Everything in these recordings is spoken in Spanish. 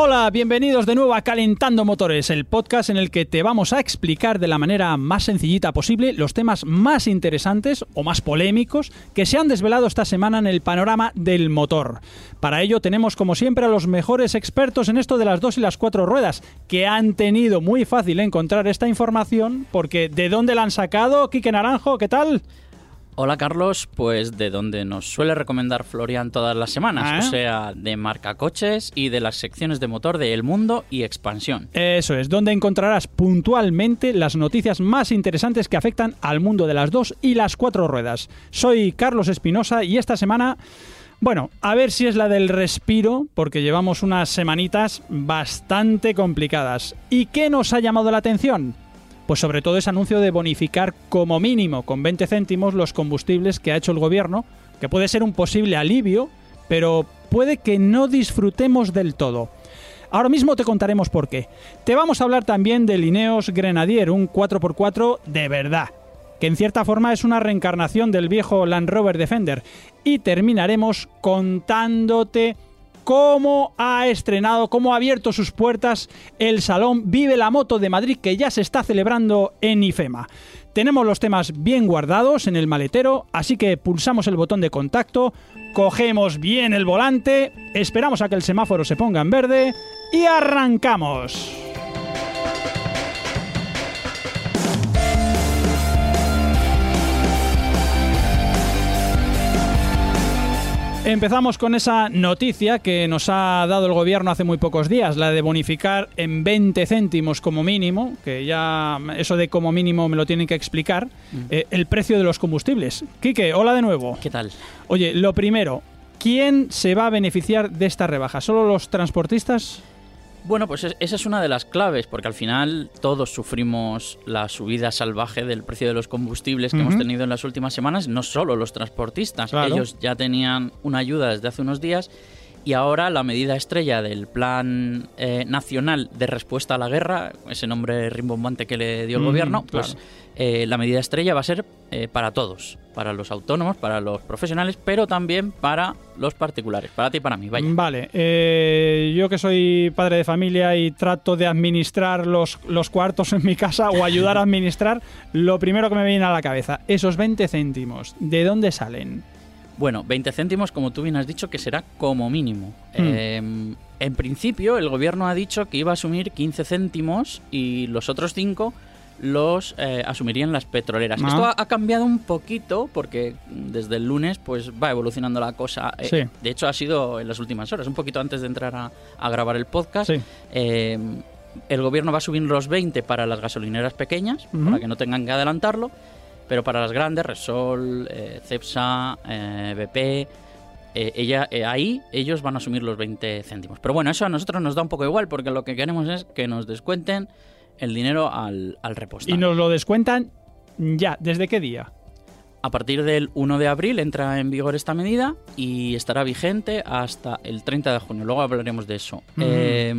Hola, bienvenidos de nuevo a Calentando Motores, el podcast en el que te vamos a explicar de la manera más sencillita posible los temas más interesantes o más polémicos que se han desvelado esta semana en el panorama del motor. Para ello tenemos como siempre a los mejores expertos en esto de las dos y las cuatro ruedas, que han tenido muy fácil encontrar esta información porque ¿de dónde la han sacado? Quique Naranjo, ¿qué tal? Hola Carlos, pues de donde nos suele recomendar Florian todas las semanas, Ah. o sea, de marca coches y de las secciones de motor de El Mundo y Expansión. Eso es, donde encontrarás puntualmente las noticias más interesantes que afectan al mundo de las dos y las cuatro ruedas. Soy Carlos Espinosa y esta semana, bueno, a ver si es la del respiro, porque llevamos unas semanitas bastante complicadas. ¿Y qué nos ha llamado la atención? Pues sobre todo ese anuncio de bonificar como mínimo con 20 céntimos los combustibles que ha hecho el gobierno, que puede ser un posible alivio, pero puede que no disfrutemos del todo. Ahora mismo te contaremos por qué. Te vamos a hablar también del Ineos Grenadier, un 4x4 de verdad, que en cierta forma es una reencarnación del viejo Land Rover Defender. Y terminaremos contándote cómo ha estrenado, cómo ha abierto sus puertas el Salón Vive la Moto de Madrid que ya se está celebrando en IFEMA. Tenemos los temas bien guardados en el maletero, así que pulsamos el botón de contacto, cogemos bien el volante, esperamos a que el semáforo se ponga en verde y arrancamos. Empezamos con esa noticia que nos ha dado el gobierno hace muy pocos días, la de bonificar en 20 céntimos como mínimo, que ya eso de como mínimo me lo tienen que explicar, eh, el precio de los combustibles. Quique, hola de nuevo. ¿Qué tal? Oye, lo primero, ¿quién se va a beneficiar de esta rebaja? ¿Solo los transportistas? Bueno, pues es- esa es una de las claves, porque al final todos sufrimos la subida salvaje del precio de los combustibles que hemos tenido en las últimas semanas, no solo los transportistas, Claro. ellos ya tenían una ayuda desde hace unos días y ahora la medida estrella del Plan eh, Nacional de Respuesta a la Guerra, ese nombre rimbombante que le dio el Ujú, gobierno, claro. pues eh, la medida estrella va a ser eh, para todos, para los autónomos, para los profesionales, pero también para los particulares, para ti y para mí, vaya. Vale, eh, yo que soy padre de familia y trato de administrar los, los cuartos en mi casa o ayudar a administrar, lo primero que me viene a la cabeza, esos 20 céntimos, ¿de dónde salen? Bueno, 20 céntimos, como tú bien has dicho, que será como mínimo. Hmm. Eh, en principio, el gobierno ha dicho que iba a asumir 15 céntimos y los otros 5 los eh, asumirían las petroleras. Ah. Esto ha, ha cambiado un poquito porque desde el lunes pues va evolucionando la cosa. Eh, Sí. De hecho, ha sido en las últimas horas, un poquito antes de entrar a, a grabar el podcast. Sí. Eh, el gobierno va a subir los 20 para las gasolineras pequeñas, para que no tengan que adelantarlo, pero para las grandes, Repsol, eh, Cepsa, eh, BP, eh, ella, eh, ahí ellos van a asumir los 20 céntimos. Pero bueno, eso a nosotros nos da un poco igual, porque lo que queremos es que nos descuenten el dinero al, al repostar. Y nos lo descuentan ya, ¿desde qué día? A partir del 1 de abril entra en vigor esta medida y estará vigente hasta el 30 de junio. Luego hablaremos de eso. Mm. Eh,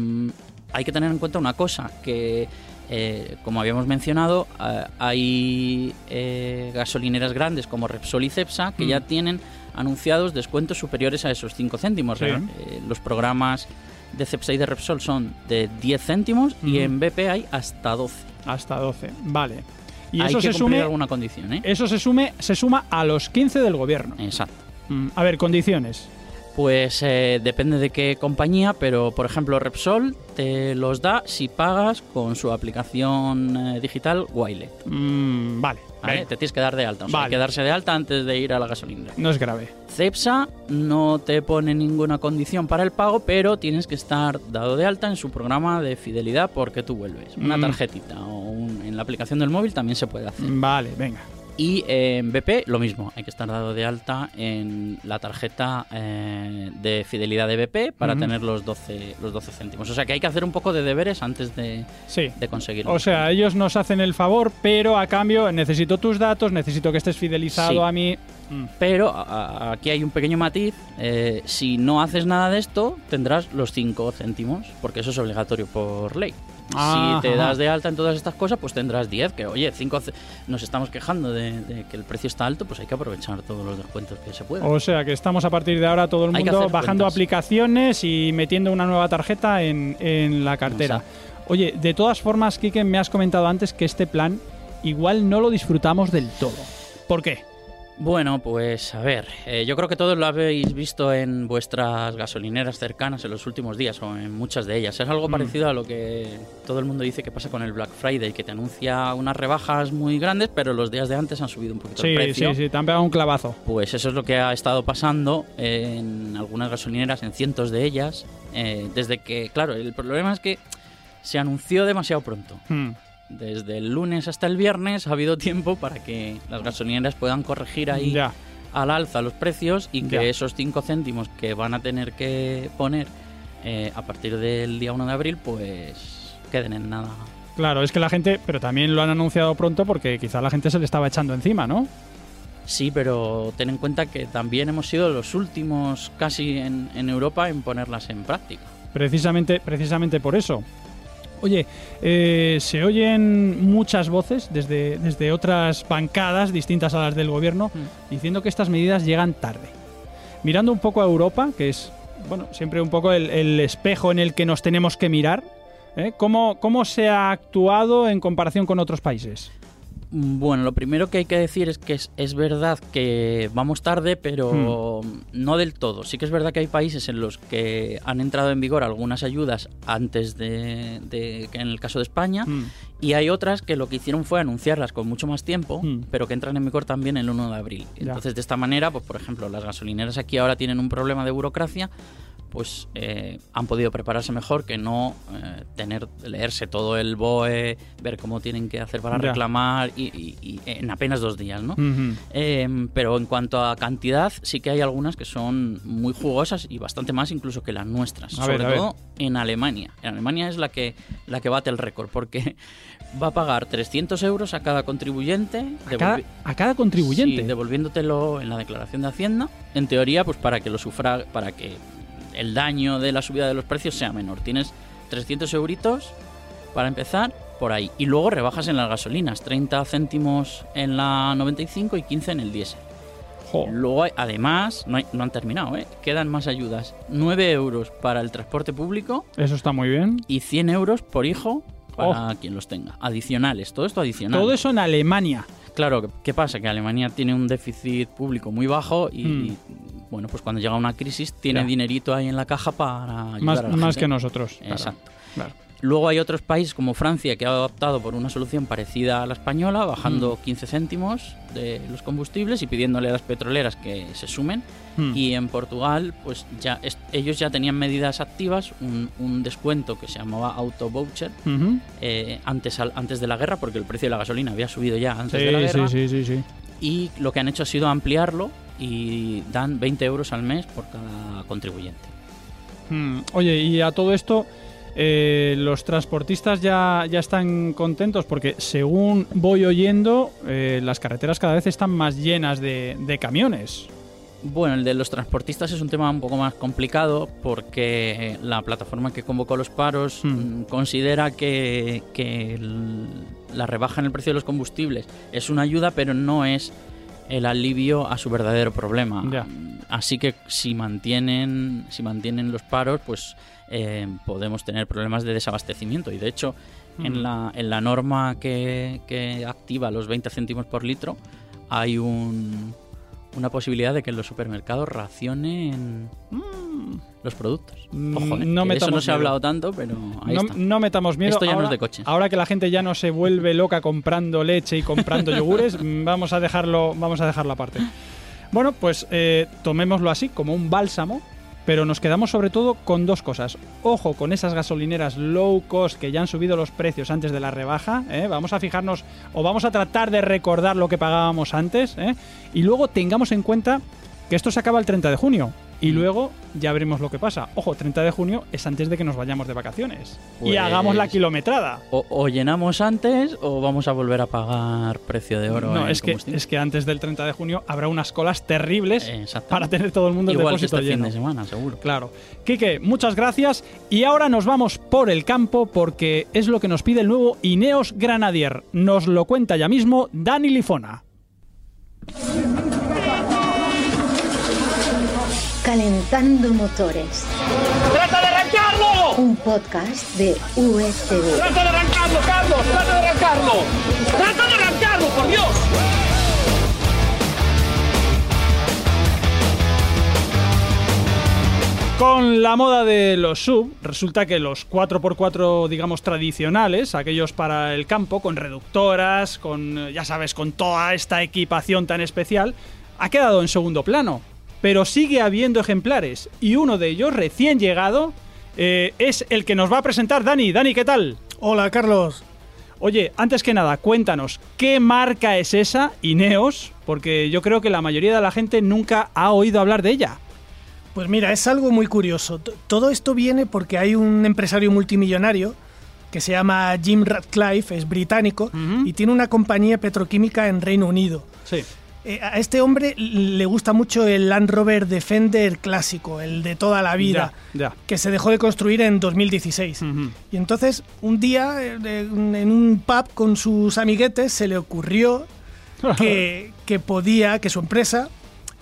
hay que tener en cuenta una cosa, que eh, como habíamos mencionado, eh, hay eh, gasolineras grandes como Repsol y Cepsa que Mm. ya tienen anunciados descuentos superiores a esos 5 céntimos. Sí. Eh, los programas de Cepsa y de Repsol son de 10 céntimos y en BP hay hasta 12. Hasta 12, vale. Y hay eso que se cumplir sume, alguna condición, ¿eh? eso se sume, se suma a los 15 del gobierno. Exacto. Mm, A ver, condiciones. Pues eh, depende de qué compañía, pero por ejemplo Repsol te los da si pagas con su aplicación eh, digital Wilet. Mm, vale, ¿vale? Te tienes que dar de alta, o sea, hay Vale. que darse de alta antes de ir a la gasolinera. no es grave. Cepsa no te pone ninguna condición para el pago, pero tienes que estar dado de alta en su programa de fidelidad porque tú vuelves. Una Mm. tarjetita o un- en la aplicación del móvil también se puede hacer. Vale, venga. Y en BP lo mismo, hay que estar dado de alta en la tarjeta eh, de fidelidad de BP para tener los 12, los 12 céntimos. O sea que hay que hacer un poco de deberes antes de, Sí. de conseguirlo. O sea, ellos nos hacen el favor, pero a cambio necesito tus datos, necesito que estés fidelizado Sí. a mí. Mm. Pero a- aquí hay un pequeño matiz. eh, si no haces nada de esto, tendrás los 5 céntimos, porque eso es obligatorio por ley. Si te das de alta en todas estas cosas, pues tendrás 10, que oye, 5 nos estamos quejando de, de que el precio está alto, pues hay que aprovechar todos los descuentos que se puedan. O sea que estamos a partir de ahora todo el mundo bajando cuentas. aplicaciones y metiendo una nueva tarjeta en, en la cartera. Oye, de todas formas, Kike, me has comentado antes que este plan igual no lo disfrutamos del todo. ¿Por qué? Bueno, pues a ver, eh, yo creo que todos lo habéis visto en vuestras gasolineras cercanas en los últimos días o en muchas de ellas. Es algo Mm. parecido a lo que todo el mundo dice que pasa con el Black Friday, que te anuncia unas rebajas muy grandes, pero los días de antes han subido un poquito el Sí, precio. sí, sí, te han pegado un clavazo. Pues eso es lo que ha estado pasando en algunas gasolineras, en cientos de ellas, eh, desde que, claro, el problema es que se anunció demasiado pronto. Hmm. Desde el lunes hasta el viernes ha habido tiempo para que las gasolineras puedan corregir ahí Ya. al alza los precios y que Ya. esos 5 céntimos que van a tener que poner eh, a partir del día 1 de abril, pues queden en nada. Claro, es que la gente, pero también lo han anunciado pronto porque quizá la gente se le estaba echando encima, ¿no? Sí, pero ten en cuenta que también hemos sido los últimos casi en, en Europa en ponerlas en práctica. Precisamente, precisamente por eso. Oye, eh, se oyen muchas voces desde, desde otras bancadas distintas a las del gobierno Mm. diciendo que estas medidas llegan tarde. Mirando un poco a Europa, que es bueno siempre un poco el, el espejo en el que nos tenemos que mirar, ¿eh? ¿Cómo, ¿cómo se ha actuado en comparación con otros países? Bueno, lo primero que hay que decir es que es, es verdad que vamos tarde, pero no del todo. Sí que es verdad que hay países en los que han entrado en vigor algunas ayudas antes de, de que en el caso de España Mm. y hay otras que lo que hicieron fue anunciarlas con mucho más tiempo, Mm. pero que entran en vigor también el 1 de abril. Ya. Entonces, de esta manera, pues por ejemplo, las gasolineras aquí ahora tienen un problema de burocracia, pues eh, han podido prepararse mejor que no eh, tener leerse todo el BOE, ver cómo tienen que hacer para Ya. reclamar y, y- y en apenas dos días, ¿no? Eh, pero en cuanto a cantidad, sí que hay algunas que son muy jugosas y bastante más incluso que las nuestras. A sobre ver, a ver. todo en Alemania. En Alemania es la que, la que bate el récord porque va a pagar 300 euros a cada contribuyente. A cada, devolvi- a cada contribuyente. Sí, devolviéndotelo en la declaración de Hacienda. En teoría, pues para que lo sufra, para que el daño de la subida de los precios sea menor. Tienes 300 euritos para empezar por ahí. Y luego rebajas en las gasolinas, 30 céntimos en la 95 y 15 en el diésel. Jo. Luego, hay- además, no, hay- no han terminado, ¿eh? quedan más ayudas. 9 euros para el transporte público Eso está muy bien. y 100 euros por hijo para quien los tenga. Adicionales, todo esto adicional. Todo eso en Alemania. Claro, ¿qué pasa? Que Alemania tiene un déficit público muy bajo y, Mm. bueno, pues cuando llega una crisis tiene Ya. dinerito ahí en la caja para ayudar Más, a la más gente. que nosotros. claro. Exacto. Claro. Luego hay otros países como Francia que ha optado por una solución parecida a la española, bajando 15 céntimos de los combustibles y pidiéndole a las petroleras que se sumen. Hmm. Y en Portugal, pues ya ellos ya tenían medidas activas, un, un descuento que se llamaba Auto Voucher eh, antes, al- antes de la guerra, porque el precio de la gasolina había subido ya antes Sí, de la guerra. sí, sí, sí. Y lo que han hecho ha sido ampliarlo y dan 20 euros al mes por cada contribuyente. Hmm. Oye, y a todo esto, eh, los transportistas ya, ya están contentos porque según voy oyendo, eh, las carreteras cada vez están más llenas de, de camiones. Bueno, el de los transportistas es un tema un poco más complicado porque la plataforma que convocó los paros Hmm. mm, considera que, que el- la rebaja en el precio de los combustibles es una ayuda, pero no es el alivio a su verdadero problema. Así que si mantienen, si mantienen los paros, pues eh, podemos tener problemas de desabastecimiento. Y de hecho, en, la, en la norma que, que activa los 20 céntimos por litro, hay un, una posibilidad de que en los supermercados racionen los productos. Mm, Ojo, eh, no eso no se ha hablado tanto, pero ahí No, está. no metamos miedo. Esto ya no ahora, es de coches. Ahora que la gente ya no se vuelve loca comprando leche y comprando yogures, mm, vamos a dejarlo, vamos a dejarlo aparte. Bueno, pues eh, tomémoslo así, como un bálsamo, pero nos quedamos sobre todo con dos cosas. Ojo con esas gasolineras low cost que ya han subido los precios antes de la rebaja. ¿eh? Vamos a fijarnos o vamos a tratar de recordar lo que pagábamos antes. ¿eh? Y luego tengamos en cuenta que esto se acaba el 30 de junio. Y Mm. luego ya veremos lo que pasa. Ojo, 30 de junio es antes de que nos vayamos de vacaciones. Y Pues- hagamos la kilometrada. O, o llenamos antes o vamos a volver a pagar precio de oro. No, es que, es que antes del 30 de junio habrá unas colas terribles para tener todo el mundo el Igual que depósito este fin de semana, seguro. Claro. Quique, muchas gracias. Y ahora nos vamos por el campo porque es lo que nos pide el nuevo Ineos Granadier. Nos lo cuenta ya mismo Dani Lifona. Calentando motores. ¡Trata de arrancarlo! Un podcast de USV. ¡Trata de arrancarlo, Carlos! ¡Trata de arrancarlo! ¡Trata de arrancarlo, por Dios! Con la moda de los sub, resulta que los 4x4, digamos, tradicionales, aquellos para el campo, con reductoras, con, ya sabes, con toda esta equipación tan especial, ha quedado en segundo plano. Pero sigue habiendo ejemplares, y uno de ellos, recién llegado, eh, es el que nos va a presentar Dani. Dani, ¿qué tal? Hola, Carlos. Oye, antes que nada, cuéntanos, ¿qué marca es esa, Ineos? Porque yo creo que la mayoría de la gente nunca ha oído hablar de ella. Pues mira, es algo muy curioso. Todo esto viene porque hay un empresario multimillonario que se llama Jim Ratcliffe, es británico, y tiene una compañía petroquímica en Reino Unido. Sí. Eh, a este hombre le gusta mucho el Land Rover Defender clásico, el de toda la vida, Ya, que se dejó de construir en 2016. ya. Ujú. Y entonces, un día, eh, en un pub con sus amiguetes, se le ocurrió que, que podía, que su empresa,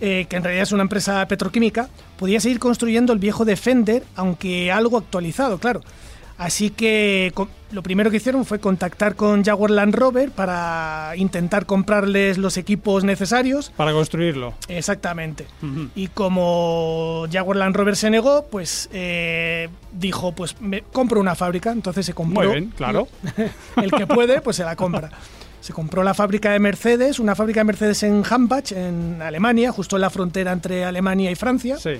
eh, que en realidad es una empresa petroquímica, podía seguir construyendo el viejo Defender, aunque algo actualizado, claro. Así que lo primero que hicieron fue contactar con Jaguar Land Rover para intentar comprarles los equipos necesarios. Para construirlo. Exactamente. Y como Jaguar Land Rover se negó, pues eh, dijo, pues me compro una fábrica. Entonces se compró. Muy bien, claro. El que puede, pues se la compra. Se compró la fábrica de Mercedes, una fábrica de Mercedes en Hambach, en Alemania, justo en la frontera entre Alemania y Francia. Sí.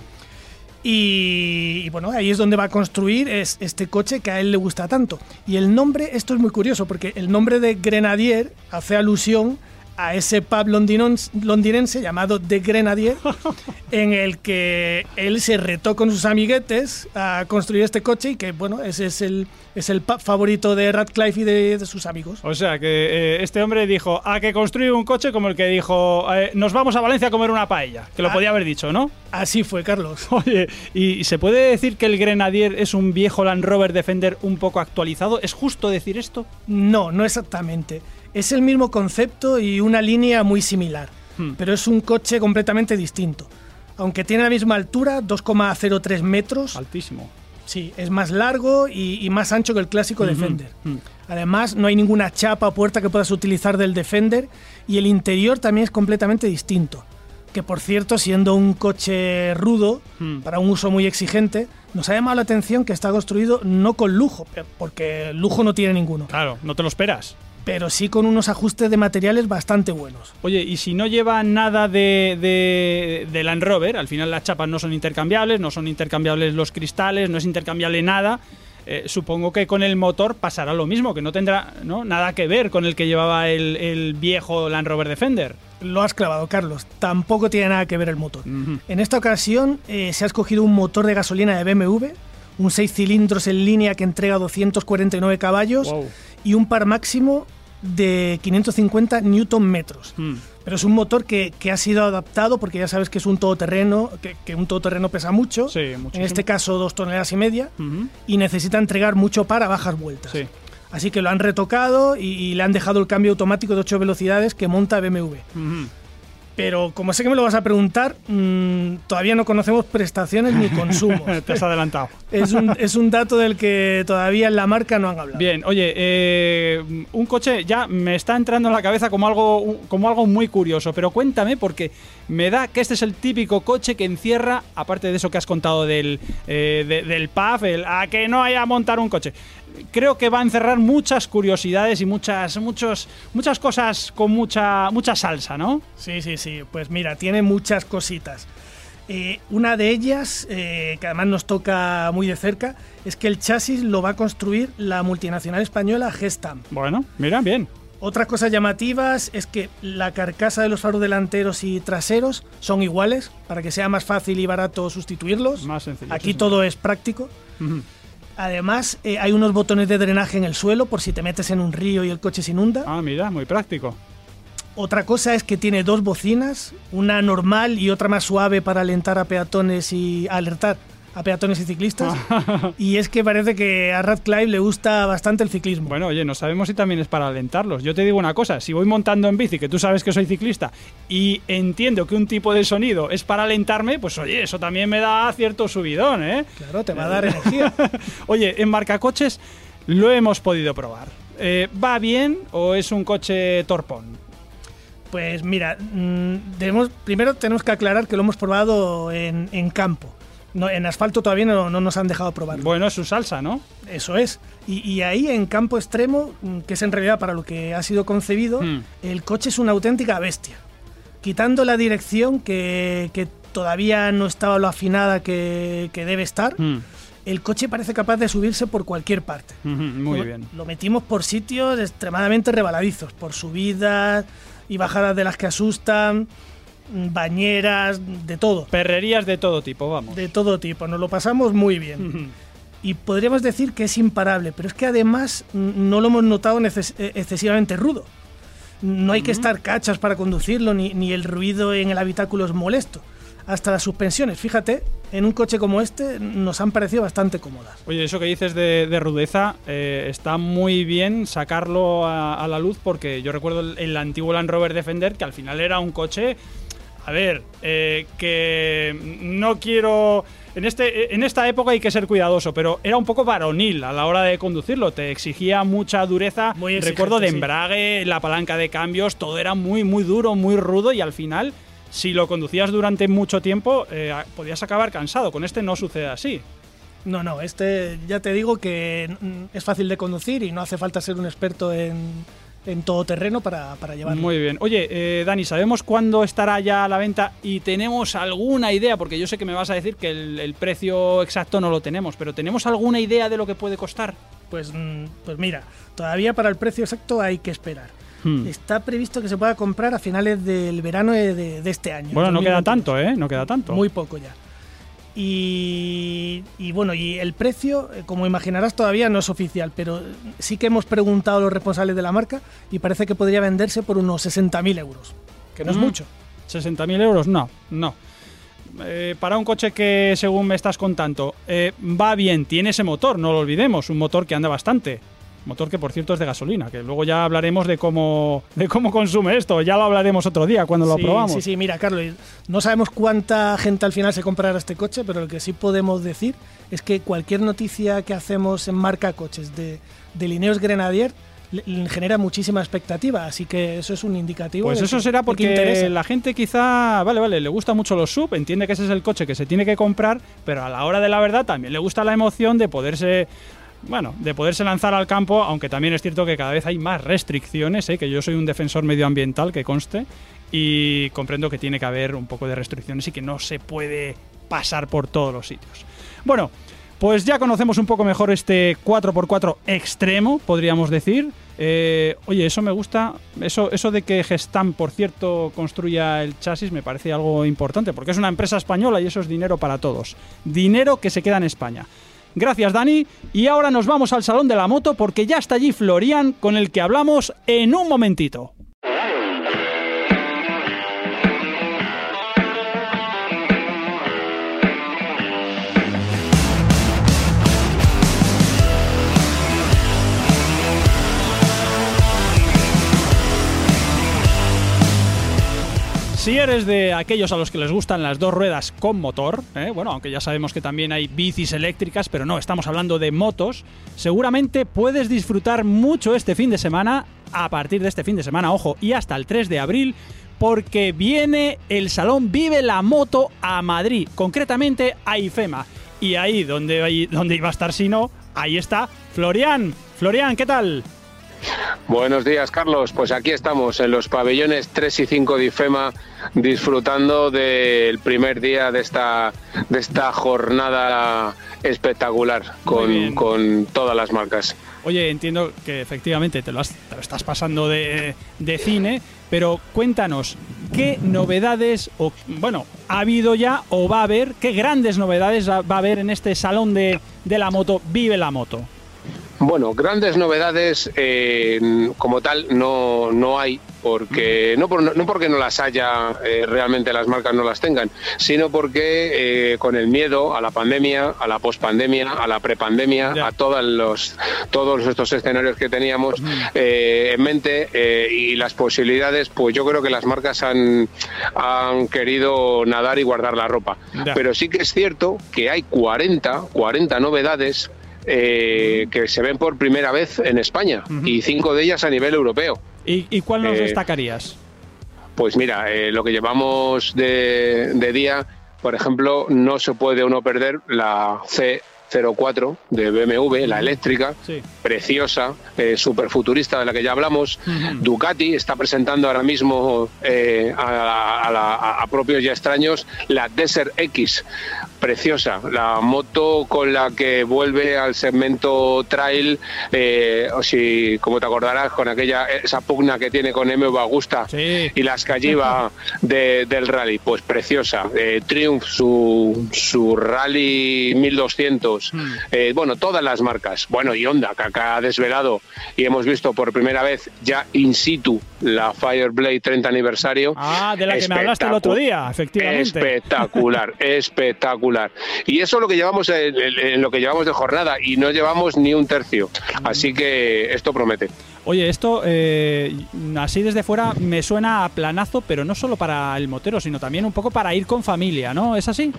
Y, y bueno, ahí es donde va a construir es, este coche que a él le gusta tanto. Y el nombre, esto es muy curioso, porque el nombre de Grenadier hace alusión a ese pub londinense llamado The Grenadier, en el que él se retó con sus amiguetes a construir este coche y que, bueno, ese es el, es el pub favorito de Radcliffe y de, de sus amigos. O sea que eh, este hombre dijo a que construir un coche como el que dijo eh, nos vamos a Valencia a comer una paella. Que lo Ah. podía haber dicho, ¿no? Así fue, Carlos. Oye, ¿y se puede decir que el Grenadier es un viejo Land Rover Defender un poco actualizado? ¿Es justo decir esto? No, no exactamente. Es el mismo concepto y una línea muy similar, Hmm. pero es un coche completamente distinto. Aunque tiene la misma altura, 2,03 metros, Altísimo. sí, es más largo y, y más ancho que el clásico Defender. Ujú. Además, no hay ninguna chapa o puerta que puedas utilizar del Defender y el interior también es completamente distinto. Que por cierto, siendo un coche rudo, Hmm. para un uso muy exigente, nos ha llamado la atención que está construido no con lujo, porque lujo no tiene ninguno Claro, no te lo esperas. Pero sí con unos ajustes de materiales bastante buenos. Oye, y si no lleva nada de, de, de Land Rover, al final las chapas no son intercambiables, no son intercambiables los cristales, no es intercambiable nada. eh, supongo que con el motor pasará lo mismo, que no tendrá ¿no? nada que ver con el que llevaba el, el viejo Land Rover Defender. Lo has clavado, Carlos. Tampoco tiene nada que ver el motor. En esta ocasión eh, se ha escogido un motor de gasolina de BMW, un 6 cilindros en línea que entrega 249 caballos Wow. y un par máximo de 550 newton metros. Mm. Pero es un motor que, que ha sido adaptado porque ya sabes que es un todoterreno, que, que un todoterreno pesa mucho. Sí, en este caso dos toneladas y media. Y necesita entregar mucho par a bajas vueltas. Sí. Así que lo han retocado y, y le han dejado el cambio automático de 8 velocidades que monta BMW. Pero como sé que me lo vas a preguntar, mm, todavía no conocemos prestaciones ni consumos. Te has adelantado. es, un, es un dato del que todavía en la marca no han hablado. Bien, oye, eh, un coche ya me está entrando en la cabeza como algo, como algo muy curioso, pero cuéntame porque me da que este es el típico coche que encierra, aparte de eso que has contado del, eh, de- del PAF, el a que no haya montar un coche. Creo que va a encerrar muchas curiosidades y muchas, muchos, muchas cosas con mucha, mucha salsa, ¿no? Sí, sí, sí. Pues mira, tiene muchas cositas. Eh, una de ellas, eh, que además nos toca muy de cerca, es que el chasis lo va a construir la multinacional española Gestam. Bueno, mira, bien. Otras cosas llamativas es que la carcasa de los faros delanteros y traseros son iguales para que sea más fácil y barato sustituirlos. Más sencillo. Aquí sí, todo es práctico. Ujú. Además, eh, hay unos botones de drenaje en el suelo por si te metes en un río y el coche se inunda. Ah, mira, muy práctico. Otra cosa es que tiene dos bocinas, una normal y otra más suave para alentar a peatones y alertar a peatones y ciclistas. y es que parece que a Radcliffe le gusta bastante el ciclismo. Bueno, oye, no sabemos si también es para alentarlos. Yo te digo una cosa, si voy montando en bici, que tú sabes que soy ciclista, y entiendo que un tipo de sonido es para alentarme, pues oye, eso también me da cierto subidón, ¿eh? Claro, te va a dar energía. Oye, en marcacoches lo hemos podido probar. Eh, ¿Va bien o es un coche torpón? Pues mira, mm, debemos- primero tenemos que aclarar que lo hemos probado en, en campo. No, en asfalto todavía no, no nos han dejado probarlo. Bueno, es su salsa, ¿no? Eso es. Y, y ahí en campo extremo, mm, que es en realidad para lo que ha sido concebido, Hmm. el coche es una auténtica bestia. Quitando la dirección, que, que todavía no estaba lo afinada que, que debe estar, Mm, el coche parece capaz de subirse por cualquier parte. muy Lo- bien. Lo metimos por sitios extremadamente rebaladizos, por subidas y bajadas de las que asustan, bañeras, de todo. Perrerías de todo tipo, vamos. De todo tipo. Nos lo pasamos muy bien. Y podríamos decir que es imparable, pero es que además no lo hemos notado neces- eh, excesivamente rudo. No hay que estar cachas para conducirlo, ni, ni el ruido en el habitáculo es molesto. Hasta las suspensiones, fíjate, en un coche como este nos han parecido bastante cómodas. Oye, eso que dices de, de rudeza, eh, está muy bien sacarlo a, a la luz porque yo recuerdo el, el antiguo Land Rover Defender que al final era un coche, a ver, eh, que no quiero... En, este, en esta época hay que ser cuidadoso, pero era un poco varonil a la hora de conducirlo, te exigía mucha dureza, Muy exigente, recuerdo de sí. embrague, la palanca de cambios, todo era muy, muy duro, muy rudo y al final... Si lo conducías durante mucho tiempo, eh, podías acabar cansado. Con este no sucede así. No, no, este ya te digo que mm, es fácil de conducir y no hace falta ser un experto en, en todo terreno para, para llevarlo. Muy bien. Oye, eh, Dani, ¿sabemos cuándo estará ya a la venta? Y tenemos alguna idea, porque yo sé que me vas a decir que el, el precio exacto no lo tenemos, pero ¿tenemos alguna idea de lo que puede costar? Pues, mm, pues mira, todavía para el precio exacto hay que esperar. Hmm. Está previsto que se pueda comprar a finales del verano de, de- de este año. Bueno, no queda 2022. tanto, ¿eh? No queda tanto. Muy poco ya. Y, y bueno, y el precio, eh, como imaginarás, todavía no es oficial, pero sí que hemos preguntado a los responsables de la marca y parece que podría venderse por unos 60.000 euros, que no es mucho. 60.000 euros, no, no. Eh, para un coche que, según me estás contando, eh, va bien, tiene ese motor, no lo olvidemos, un motor que anda bastante. Motor que, por cierto, es de gasolina, que luego ya hablaremos de cómo, de cómo consume esto. Ya lo hablaremos otro día cuando lo sí, probamos. Sí, sí, mira, Carlos, no sabemos cuánta gente al final se comprará este coche, pero lo que sí podemos decir es que cualquier noticia que hacemos en marca coches de, de Lineos Grenadier genera muchísima expectativa, así que eso es un indicativo. Pues de eso que- será porque la gente quizá, vale, vale, le gusta mucho los sub, entiende que ese es el coche que se tiene que comprar, pero a la hora de la verdad también le gusta la emoción de poderse, bueno, de poderse lanzar al campo, aunque también es cierto que cada vez hay más restricciones, ¿eh? que yo soy un defensor medioambiental, que conste, y comprendo que tiene que haber un poco de restricciones y que no se puede pasar por todos los sitios. Bueno, pues ya conocemos un poco mejor este 4x4 extremo, podríamos decir. Eh, oye, eso me gusta. Eso, eso de que Gestam, por cierto, construya el chasis me parece algo importante, porque es una empresa española y eso es dinero para todos. Dinero que se queda en España. Gracias, Dani. Y ahora nos vamos al Salón de la Moto porque ya está allí Florian, con el que hablamos en un momentito. Si eres de aquellos a los que les gustan las dos ruedas con motor, ¿eh? bueno, aunque ya sabemos que también hay bicis eléctricas, pero no, estamos hablando de motos, seguramente puedes disfrutar mucho este fin de semana, a partir de este fin de semana, ojo, y hasta el 3 de abril, porque viene el Salón Vive la Moto a Madrid, concretamente a IFEMA. Y ahí, donde, donde iba a estar si no, ahí está Florian. Florian, ¿qué tal? Buenos días, Carlos. Pues aquí estamos en los pabellones 3 y 5 de IFEMA disfrutando del primer día de esta, de esta jornada espectacular con, con todas las marcas. Oye, entiendo que efectivamente te lo, has- te lo estás pasando de, de cine, pero cuéntanos, ¿qué novedades, o bueno, ha habido ya o va a haber, qué grandes novedades va a haber en este salón de, de la moto, Vive la Moto? Bueno, grandes novedades eh, como tal no, no hay, porque no, por- no porque no las haya, eh, realmente las marcas no las tengan, sino porque eh, con el miedo a la pandemia, a la pospandemia, a la prepandemia, a todos los, todos estos escenarios que teníamos eh, en mente eh, y las posibilidades, pues yo creo que las marcas han, han querido nadar y guardar la ropa. Pero sí que es cierto que hay 40, 40 novedades eh, que se ven por primera vez en España y cinco de ellas a nivel europeo. ¿Y, y cuál nos Eh, destacarías? Pues mira, eh, lo que llevamos de, de día, por ejemplo, no se puede uno perder la C04 de BMW, la eléctrica, Sí. Preciosa, eh, super futurista de la que ya hablamos. Ducati está presentando ahora mismo eh, a, a la- a propios y extraños la Desert X, preciosa, la moto con la que vuelve al segmento trail, eh, o si, como te acordarás, con aquella esa pugna que tiene con MV Augusta Sí. y las Calliva de, del rally, pues preciosa. Eh, Triumph, su, su rally 1200, eh, bueno, todas las marcas. Bueno, y Honda, que ha desvelado y hemos visto por primera vez ya in situ la Fireblade 30 aniversario. Ah, de la que me hablaste el otro día, efectivamente. Espectacular, espectacular. Y eso es lo que llevamos en lo que llevamos de jornada y no llevamos ni un tercio. Así que esto promete. Oye, esto eh, así desde fuera me suena a planazo, pero no solo para el motero, sino también un poco para ir con familia, ¿no? ¿Es así?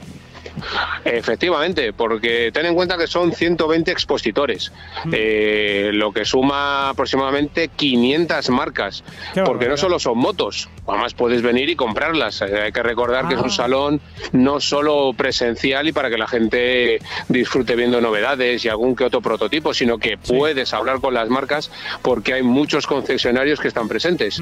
Efectivamente, porque ten en cuenta que son 120 expositores, eh, lo que suma aproximadamente 500 marcas, Qué porque no solo son motos, además puedes venir y comprarlas. Eh, hay que recordar que es Ah. un salón no solo presencial y para que la gente disfrute viendo novedades y algún que otro prototipo, sino que puedes hablar con las marcas porque hay muchos concesionarios que están presentes.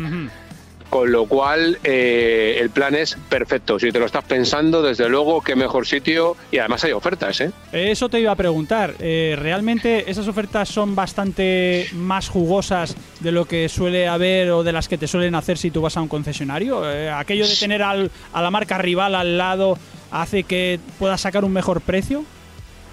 Con lo cual, eh, el plan es perfecto. Si te lo estás pensando, desde luego, qué mejor sitio. Y además hay ofertas, ¿eh? Eso te iba a preguntar. eh, ¿Realmente esas ofertas son bastante más jugosas de lo que suele haber o de las que te suelen hacer si tú vas a un concesionario? Eh, ¿Aquello de tener al- a la marca rival al lado hace que puedas sacar un mejor precio?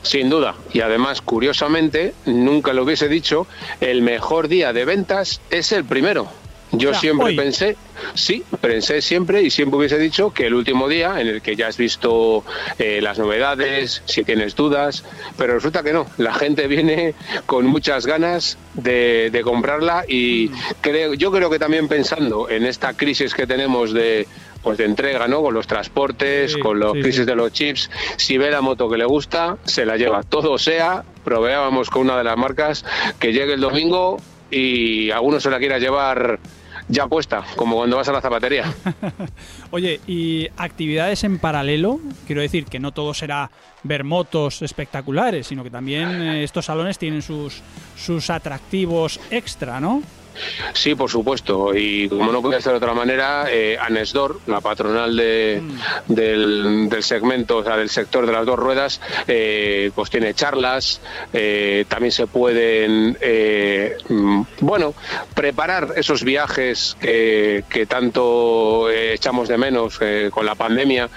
Sin duda. Y además, curiosamente, nunca lo hubiese dicho, el mejor día de ventas es el primero. Yo O sea, siempre hoy. pensé, sí, pensé siempre y siempre hubiese dicho que el último día en el que ya has visto eh, las novedades, si tienes dudas, pero resulta que no, la gente viene con muchas ganas de, de comprarla y Mm. creo, yo creo que también pensando en esta crisis que tenemos de pues de entrega, ¿no? Con los transportes, Sí, con los sí, crisis sí. de los chips, si ve la moto que le gusta, se la lleva. Todo sea, probábamos con una de las marcas que llegue el domingo y alguno se la quiera llevar ya puesta, como cuando vas a la zapatería. Oye, ¿y actividades en paralelo? Quiero decir que no todo será ver motos espectaculares, sino que también eh, estos salones tienen sus, sus atractivos extra, ¿no? Sí, por supuesto. Y como no puede ser de otra manera, eh, Anesdor, la patronal de, del, del segmento, o sea, del sector de las dos ruedas, eh, pues tiene charlas. eh, también se pueden, eh, mm, bueno, preparar esos viajes que, que tanto eh, echamos de menos con la pandemia.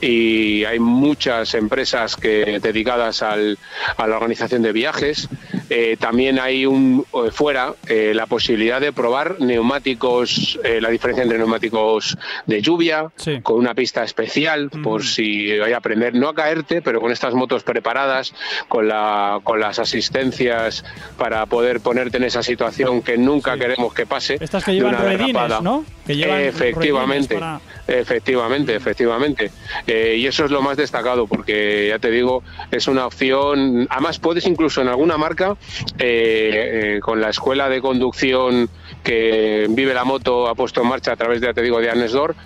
Y hay muchas empresas que dedicadas al, a la organización de viajes. Eh, también hay un eh, fuera eh, la posibilidad de probar neumáticos, eh, la diferencia entre neumáticos de lluvia, Sí. con una pista especial, por si vaya a aprender no a caerte, pero con estas motos preparadas, con, la, con las asistencias para poder ponerte en esa situación que nunca Sí. queremos que pase. Estas que llevan una ruedines. ¿no? Que llevan efectivamente, efectivamente, efectivamente. Y eso es lo más destacado, porque ya te digo, es una opción. Además, puedes incluso en alguna marca, eh, eh, con la escuela de conducción que Vive la Moto ha puesto en marcha a través de, te digo, de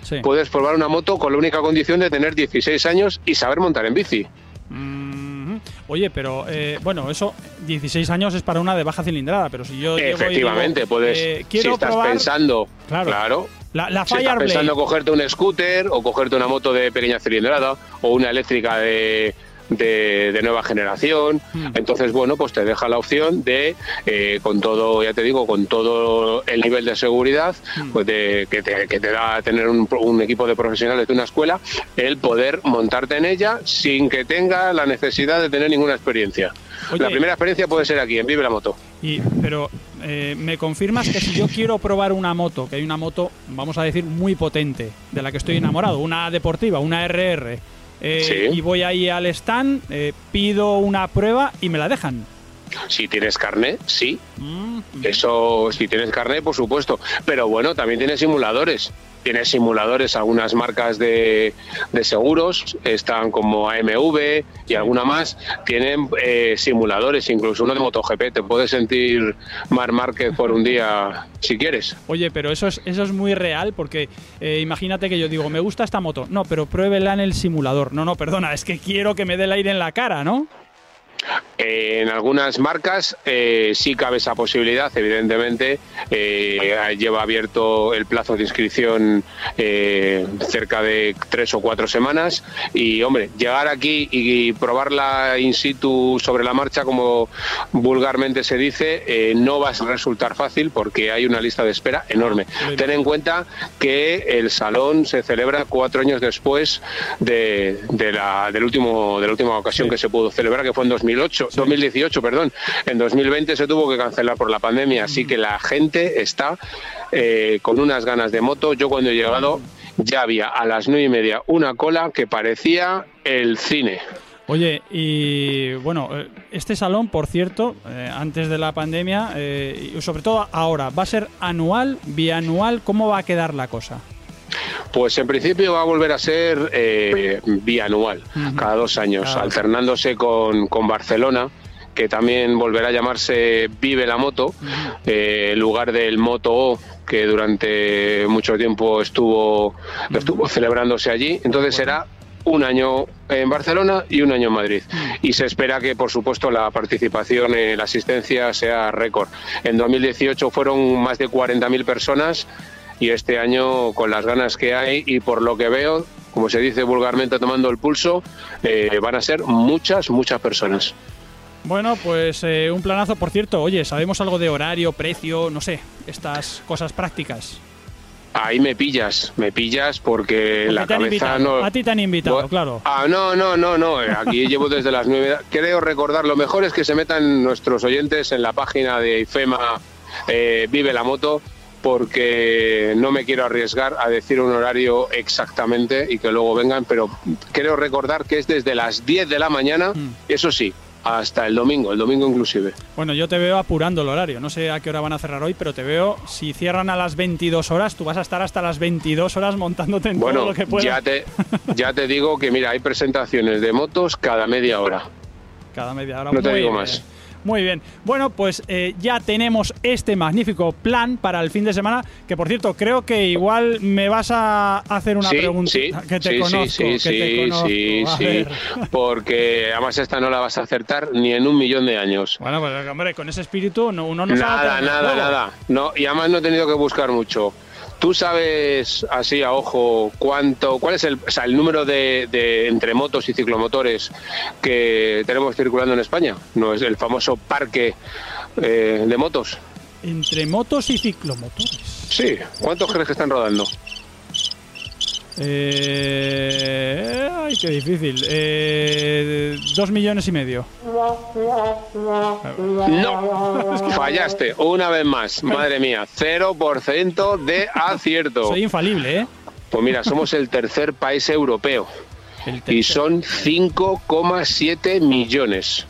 Sí. puedes probar una moto con la única condición de tener 16 años y saber montar en bici. Mhm. Oye, pero eh, bueno, eso 16 años es para una de baja cilindrada, pero si yo Efectivamente, digo, puedes. si estás probar pensando, Claro. claro, la, la si estás pensando cogerte un scooter o cogerte una moto de pequeña cilindrada o una eléctrica de, de, de nueva generación. Mm. Entonces, bueno, pues te deja la opción de, eh, con todo, ya te digo, con todo el nivel de seguridad, Mm. pues de, que, te, que te da tener un, un equipo de profesionales de una escuela, el poder montarte en ella sin que tenga la necesidad de tener ninguna experiencia. Oye. La primera experiencia puede ser aquí, en Vive la Moto. Y, pero eh, me confirmas que si yo quiero probar una moto, que hay una moto, vamos a decir, muy potente, de la que estoy enamorado, una deportiva, una RR, eh, Sí. y voy ahí al stand, eh, pido una prueba y me la dejan. Si tienes carnet, sí. Mm, Eso, si tienes carnet, por supuesto. Pero bueno, también tienes simuladores. Tienes simuladores, algunas marcas de, de seguros, están como AMV y alguna más, tienen eh, simuladores, incluso uno de MotoGP. Te puedes sentir Mar Márquez por un día si quieres. Oye, pero eso es, eso es muy real porque eh, imagínate que yo digo, me gusta esta moto. No, pero pruébela en el simulador. No, no, perdona, es que quiero que me dé el aire en la cara, ¿no? Eh, en algunas marcas eh, sí cabe esa posibilidad, evidentemente. eh, lleva abierto el plazo de inscripción eh, cerca de tres o cuatro semanas. Y, hombre, llegar aquí y probarla in situ sobre la marcha, como vulgarmente se dice, no va a resultar fácil porque hay una lista de espera enorme. Ten en cuenta que el salón se celebra cuatro años después de, de la, del último, de la última ocasión que se pudo celebrar, que fue en 2008, 2018, perdón. En 2020 se tuvo que cancelar por la pandemia, así que la gente está eh, con unas ganas de moto. Yo cuando he llegado ya había a las nueve y media una cola que parecía el cine. Oye, y bueno, eh, este salón, por cierto, eh, antes de la pandemia, eh, y sobre todo ahora, ¿va a ser anual, bianual? ¿Cómo va a quedar la cosa? Pues en principio va a volver a ser eh, bianual, cada dos años, Claro. alternándose con, con Barcelona, que también volverá a llamarse Vive la Moto, eh, en lugar del Moto O, que durante mucho tiempo estuvo, estuvo celebrándose allí. Entonces será un año en Barcelona y un año en Madrid. Y se espera que, por supuesto, la participación, la asistencia sea récord. En 2018 fueron más de 40.000 personas y este año, con las ganas que hay y por lo que veo, como se dice vulgarmente tomando el pulso, eh, van a ser muchas, muchas personas. Bueno, pues eh, un planazo, por cierto. Oye, ¿sabemos algo de horario, precio, no sé, estas cosas prácticas? Ahí me pillas, me pillas porque Porque la cabeza invitado. no... A ti te han invitado, claro. Ah, no, no, no, no. eh, Aquí llevo desde las nueve. Creo recordar, lo mejor es que se metan nuestros oyentes en la página de IFEMA eh, Vive la Moto, porque no me quiero arriesgar a decir un horario exactamente y que luego vengan, pero creo recordar que es desde las 10 de la mañana, Mm. eso sí, hasta el domingo, el domingo inclusive. Bueno, yo te veo apurando el horario. No sé a qué hora van a cerrar hoy, pero te veo, si cierran a las 22 horas, tú vas a estar hasta las 22 horas montándote en todo lo que puedas. ya te, ya te digo que mira, hay presentaciones de motos cada media hora. Cada media hora. No te digo bien. más. Muy bien. Bueno, pues eh, ya tenemos este magnífico plan para el fin de semana. Que por cierto, creo que igual me vas a hacer una sí, pregunta. sí, que te sí, conozco. sí, que sí, te sí, conozco. sí, sí, porque además esta no la vas a acertar ni en un millón de años. Bueno, pues hombre, con ese espíritu no, uno no sabe Nada, hacer nada, juego. nada. No, y además no he tenido que buscar mucho. ¿Tú sabes así a ojo cuánto, cuál es el, o sea, el número de, de entre motos y ciclomotores que tenemos circulando en España? No es el famoso parque eh, de motos. Entre motos y ciclomotores. Sí, ¿cuántos crees que están rodando? Eh, ay, qué difícil. Eh, dos millones y medio. No, fallaste una vez más. Madre mía, 0% de acierto. Soy infalible, ¿eh? Pues mira, somos el tercer país europeo y son 5,7 millones.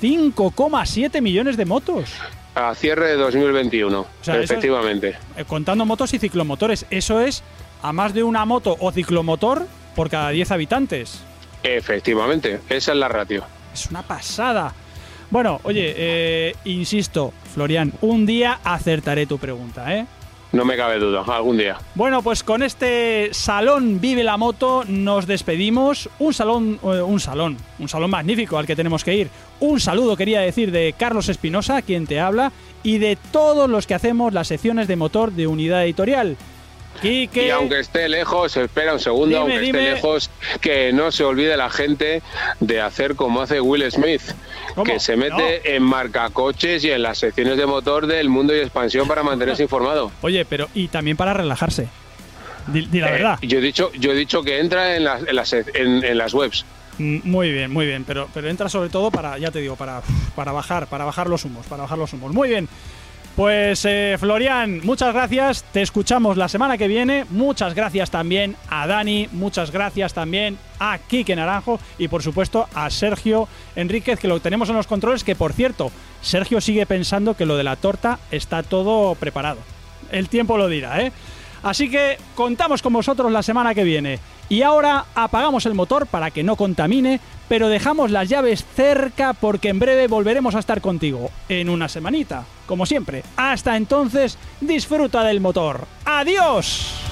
5,7 millones de motos. A cierre de 2021, sea, eso es- efectivamente. Eh, contando motos y ciclomotores. Eso es a más de una moto o ciclomotor por cada 10 habitantes. Efectivamente, esa es la ratio. Es una pasada. Bueno, oye, eh, insisto, Florian, un día acertaré tu pregunta, ¿eh? No me cabe duda, algún día. Bueno, pues con este salón Vive la Moto nos despedimos. Un salón, eh, un salón, un salón magnífico al que tenemos que ir. Un saludo quería decir de Carlos Espinosa, quien te habla, y de todos los que hacemos las secciones de motor de Unidad Editorial. Quique. Y aunque esté lejos, espera un segundo, Dime, aunque dime. esté lejos, que no se olvide la gente de hacer como hace Will Smith, ¿Cómo? que se mete en marcacoches y en las secciones de motor del mundo y expansión para mantenerse informado. Oye, pero y también para relajarse. Di, di la Eh, verdad. yo he dicho, yo he dicho que entra en las, en las, en- en las webs. Mm, Muy bien, muy bien, pero, pero entra sobre todo para, ya te digo, para, para bajar, para bajar los humos, para bajar los humos. Muy bien. Pues eh, Florian, muchas gracias, te escuchamos la semana que viene. Muchas gracias también a Dani, muchas gracias también a Quique Naranjo y por supuesto a Sergio Enríquez, que lo tenemos en los controles, que por cierto, Sergio sigue pensando que lo de la torta está todo preparado. El tiempo lo dirá, ¿eh? Así que contamos con vosotros la semana que viene. Y ahora apagamos el motor para que no contamine, pero dejamos las llaves cerca porque en breve volveremos a estar contigo. En una semanita, como siempre. Hasta entonces, disfruta del motor. ¡Adiós!